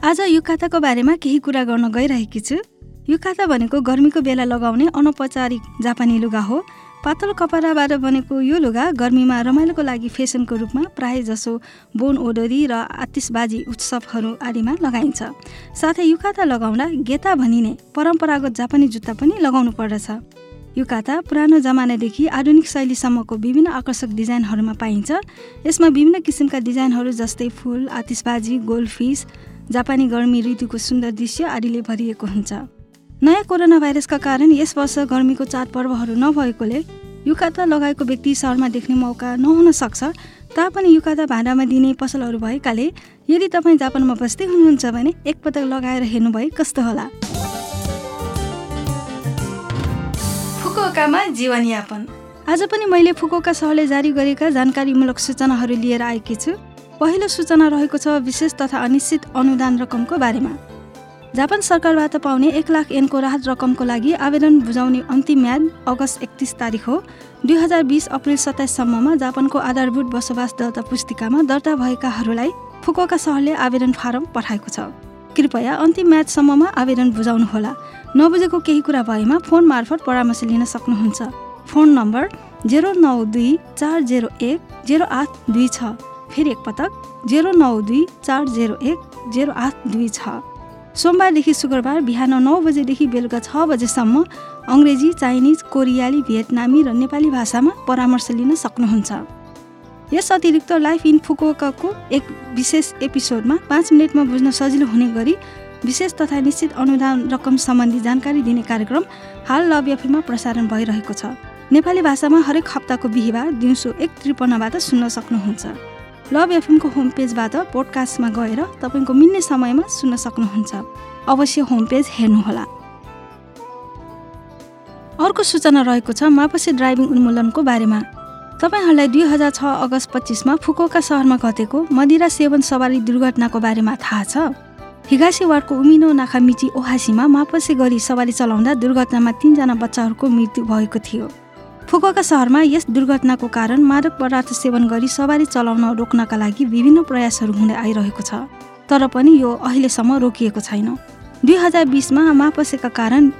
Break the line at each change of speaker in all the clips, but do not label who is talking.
आज युकाताको बारेमा केही कुरा गर्न गइरहेकी छु। युकाता भनेको गर्मीको बेला लगाउने अनौपचारिक जापानी लुगा हो। पातल कपडाबाट बनेको यो लुगा गर्मीमा रमाइलोको लागि फेसनको रूपमा प्राय जसो बोन ओडोरी र आतिसबाजी उत्सवहरू आदिमा लगाइन्छ। साथै युकाता लगाउँदा गेता भनिने परम्परागत जापानी जुत्ता पनि लगाउनु पर्दछ। युकाता पुरानो जमानादेखि आधुनिक शैलीसम्मको विभिन्न आकर्षक डिजाइनहरूमा पाइन्छ। यसमा विभिन्न किसिमका डिजाइनहरू जस्तै फुल आतिसबाजी गोल्डफिस जापानी गर्मी ऋतुको सुन्दर दृश्य आदिले भरिएको हुन्छ। नयाँ कोरोना भाइरसका कारण यस वर्ष गर्मीको चाडपर्वहरू नभएकोले युकाता लगाएको व्यक्ति सहरमा देख्ने मौका नहुन सक्छ। तापनि युकाता भाँडामा दिने पसलहरू भएकाले यदि तपाईँ जापानमा बस्दै हुनुहुन्छ भने एकपटक लगाएर हेर्नुभए कस्तो होला। फुकुओकामा जीवनयापन। आज पनि मैले फुकुओका सहरले जारी गरेका जानकारीमूलक सूचनाहरू लिएर आएकी छु। पहिलो सूचना रहेको छ विशेष तथा अनिश्चित अनुदान रकमको बारेमा। जापान सरकारबाट पाउने एक लाख एनको राहत रकमको लागि आवेदन बुझाउने अन्तिम म्याद अगस्त एकतिस तारिक हो। दुई हजार बिस अप्रेल सत्ताइससम्ममा जापानको आधारभूत बसोबास दर्ता पुस्तिकामा दर्ता भएकाहरूलाई फुकुका सहरले आवेदन फारम पठाएको छ। कृपया अन्तिम म्याचसम्ममा आवेदन बुझाउनुहोला। नबुझेको केही कुरा भएमा फोन मार्फत परामर्श लिन सक्नुहुन्छ। फोन नम्बर जेरो नौ दुई चार जेरो एक जेरो आठ दुई छ। फेरि एकपटक जेरो नौ दुई चार जेरो एक जेरो आठ दुई छ। सोमबारदेखि शुक्रबार बिहान नौ बजेदेखि बेलुका छ बजेसम्म अङ्ग्रेजी चाइनिज कोरियाली भियतनामी र नेपाली भाषामा परामर्श लिन सक्नुहुन्छ। यस अतिरिक्त लाइफ इन फुकुकाको एक विशेष एपिसोडमा पाँच मिनटमा बुझ्न सजिलो हुने गरी विशेष तथा निश्चित अनुदान रकम सम्बन्धी जानकारी दिने कार्यक्रम हाल लभ एफएममा प्रसारण भइरहेको छ। नेपाली भाषामा हरेक हप्ताको बिहिबार दिउँसो एक त्रिपन्नबाट सुन्न सक्नुहुन्छ। लभ एफएमको होम पेजबाट पोडकास्टमा गएर तपाईँको मिल्ने समयमा सुन्न सक्नुहुन्छ। अवश्य होम पेज हेर्नुहोला। अर्को सूचना रहेको छ मापसे ड्राइभिङ उन्मूलनको बारेमा। तपाईँहरूलाई दुई हजार छ अगस्त पच्चिसमा फुकोका सहरमा घटेको मदिरा सेवन सवारी दुर्घटनाको बारेमा थाहा छ। हिगासी वार्डको उमिनो नाखामिची ओहासीमा मापसे गरी सवारी चलाउँदा दुर्घटनामा तिनजना बच्चाहरूको मृत्यु भएको थियो। फुकुका सहरमा यस दुर्घटनाको कारण मादक पदार्थ सेवन गरी सवारी चलाउन रोक्नका लागि विभिन्न प्रयासहरू हुँदै आइरहेको छ तर पनि यो अहिलेसम्म रोकिएको छैन। दुई हजार बिसमा मापसेका कारण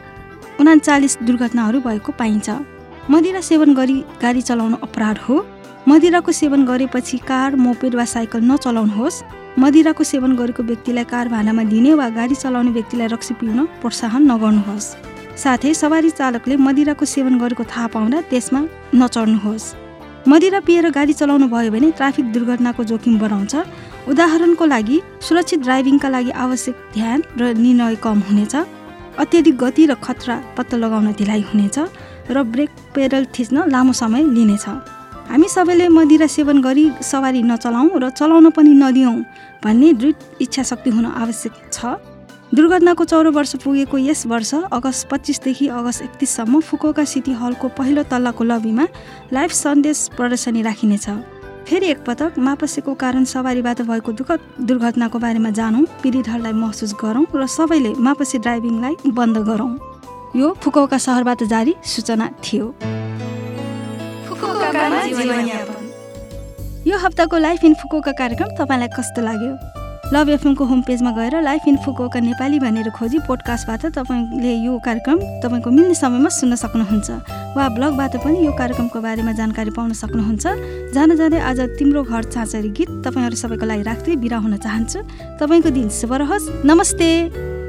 उनाचालिस दुर्घटनाहरू भएको पाइन्छ। मदिरा सेवन गरी गाडी चलाउनु अपराध हो। मदिराको सेवन गरेपछि कार मोपेड वा साइकल नचलाउनुहोस्। मदिराको सेवन गरेको व्यक्तिलाई कार भाडामा दिने वा गाडी चलाउने व्यक्तिलाई रक्सी पिउन प्रोत्साहन नगर्नुहोस्। साथै सवारी चालकले मदिराको सेवन गरेको थाहा पाउँदा त्यसमा नचढ्नुहोस्। मदिरा पिएर गाडी चलाउनु भयो भने ट्राफिक दुर्घटनाको जोखिम बढाउँछ। उदाहरणको लागि सुरक्षित ड्राइभिङका लागि आवश्यक ध्यान र निर्णय कम हुनेछ। अत्याधिक गति र खतरा पत्ता लगाउन ढिलाइ हुनेछ र ब्रेक पेडल थिच्न लामो समय लिनेछ। हामी सबैले मदिरा सेवन गरी सवारी नचलाउँ र चलाउन पनि नदियौँ भन्ने दृढ इच्छा शक्ति हुन आवश्यक छ। दुर्घटनाको चौरो वर्ष पुगेको यस वर्ष अगस्त पच्चिसदेखि अगस्त एकतिससम्म फुकोका सिटी हलको पहिलो तल्लाको लबीमा लाइभ सन्देश प्रदर्शनी राखिनेछ। फेरि एकपटक मापसेको कारण सवारीबाट भएको दुःखद दुर्घटनाको बारेमा जानौँ पीडितहरूलाई महसुस गरौँ र सबैले मापसे ड्राइभिङलाई बन्द गरौँ। यो फुकौका सहरबाट जारी सूचना थियो। यो हप्ताको लाइफ इन फुकोका कार्यक्रम तपाईँलाई कस्तो लाग्यो? लभ एफएमको होम पेजमा गएर लाइफ इन फुकोका नेपाली भनेर खोजी पोडकास्टबाट तपाईँले यो कार्यक्रम तपाईँको मिल्ने समयमा सुन्न सक्नुहुन्छ। वा ब्लगबाट पनि यो कार्यक्रमको बारेमा जानकारी पाउन सक्नुहुन्छ। जान जाँदै आज तिम्रो घर चाँचरी गीत तपाईँहरू सबैको लागि राख्दै बिरा हुन चाहन्छु। तपाईँको दिन शुभ रहोस्। नमस्ते।